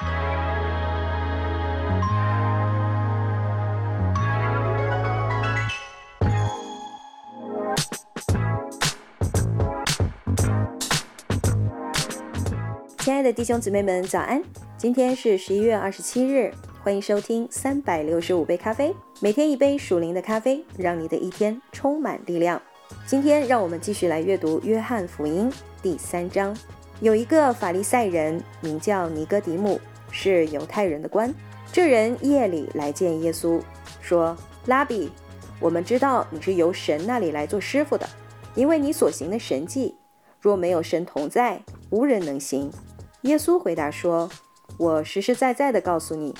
亲爱的弟兄姊妹们，早安！今天是十一月二十七日，欢迎收听三百六十五杯咖啡，每天一杯属灵的咖啡，让你的一天充满力量。今天让我们继续来阅读约翰福音第三章。有一个法利赛人名叫尼哥底母，是犹太人的官。这人夜里来见耶稣，说：“拉比，我们知道你是由神那里来做师傅的，因为你所行的神迹，若没有神同在，无人能行。”耶稣回答说：“我实实在在的告诉你，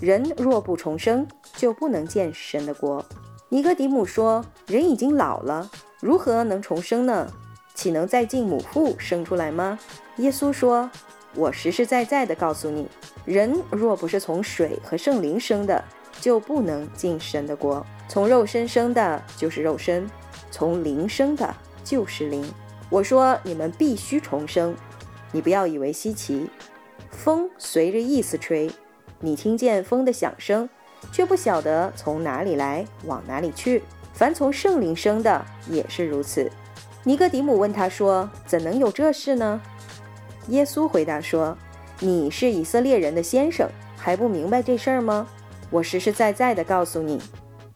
人若不重生，就不能见神的国。”尼哥底母说：“人已经老了，如何能重生呢？岂能再进母腹生出来吗？”耶稣说：“我实实在在的告诉你，人若不是从水和圣灵生的，就不能进神的国。从肉身生的，就是肉身；从灵生的，就是灵。我说你们必须重生。”你不要以为稀奇，风随着意思吹，你听见风的响声，却不晓得从哪里来，往哪里去。凡从圣灵生的也是如此。尼哥底母问他说：“怎能有这事呢？”耶稣回答说：“你是以色列人的先生，还不明白这事儿吗？我实实在在的告诉你，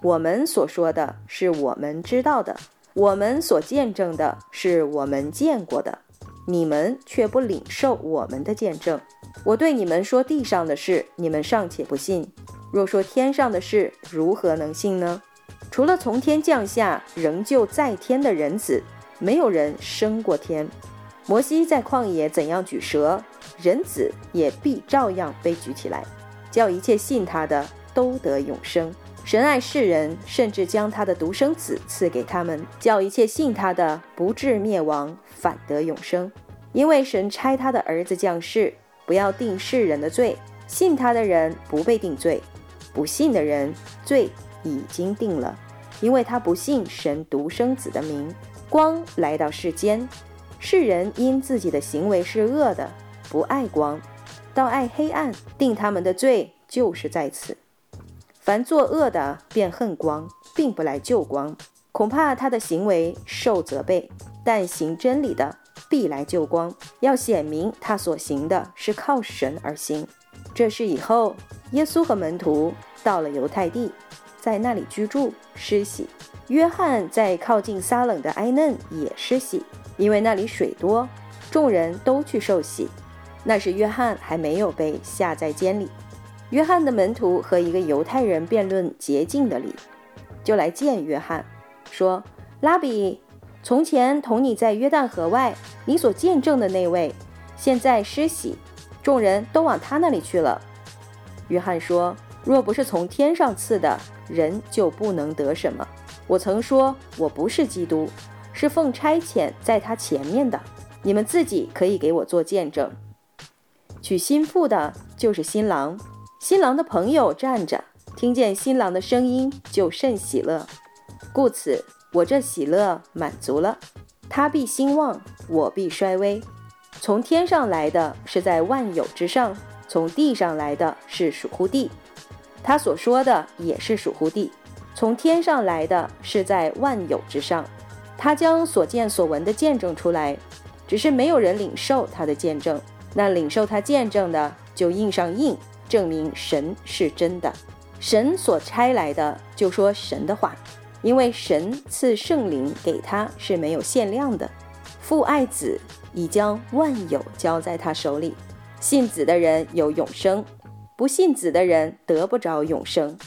我们所说的是我们知道的，我们所见证的是我们见过的。”你们却不领受我们的见证。我对你们说地上的事，你们尚且不信；若说天上的事，如何能信呢？除了从天降下仍旧在天的人子，没有人升过天。摩西在旷野怎样举蛇，人子也必照样被举起来，叫一切信他的都得永生。神爱世人，甚至将他的独生子赐给他们，叫一切信他的不至灭亡，反得永生。因为神差他的儿子降世，不要定世人的罪，信他的人不被定罪，不信的人罪已经定了，因为他不信神独生子的名。光来到世间，世人因自己的行为是恶的，不爱光，倒爱黑暗，定他们的罪就是在此。凡作恶的便恨光，并不来救光，恐怕他的行为受责备；但行真理的必来救光，要显明他所行的是靠神而行。这是以后耶稣和门徒到了犹太地，在那里居住施洗。约翰在靠近撒冷的埃嫩也施洗，因为那里水多，众人都去受洗。那时约翰还没有被下在监里。约翰的门徒和一个犹太人辩论洁净的理，就来见约翰，说：“拉比，从前同你在约旦河外，你所见证的那位，现在施洗，众人都往他那里去了。”约翰说：“若不是从天上赐的，人就不能得什么。我曾说我不是基督，是奉差遣在他前面的。你们自己可以给我做见证。娶新妇的就是新郎。”新郎的朋友站着，听见新郎的声音就甚喜乐，故此我这喜乐满足了。他必兴旺，我必衰微。从天上来的是在万有之上，从地上来的是属乎地。他所说的也是属乎地。从天上来的是在万有之上。他将所见所闻的见证出来，只是没有人领受他的见证。那领受他见证的，就印上印。证明神是真的，神所差来的就说神的话，因为神赐圣灵给他是没有限量的。父爱子，已将万有交在他手里。信子的人有永生，不信子的人得不着永生。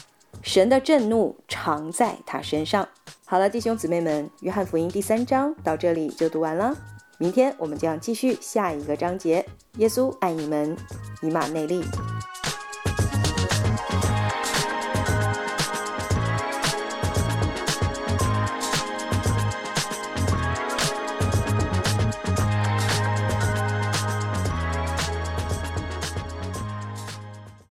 神的震怒常在他身上。好了，弟兄姊妹们，约翰福音第三章到这里就读完了。明天我们将继续下一个章节。耶稣爱你们，以马内利。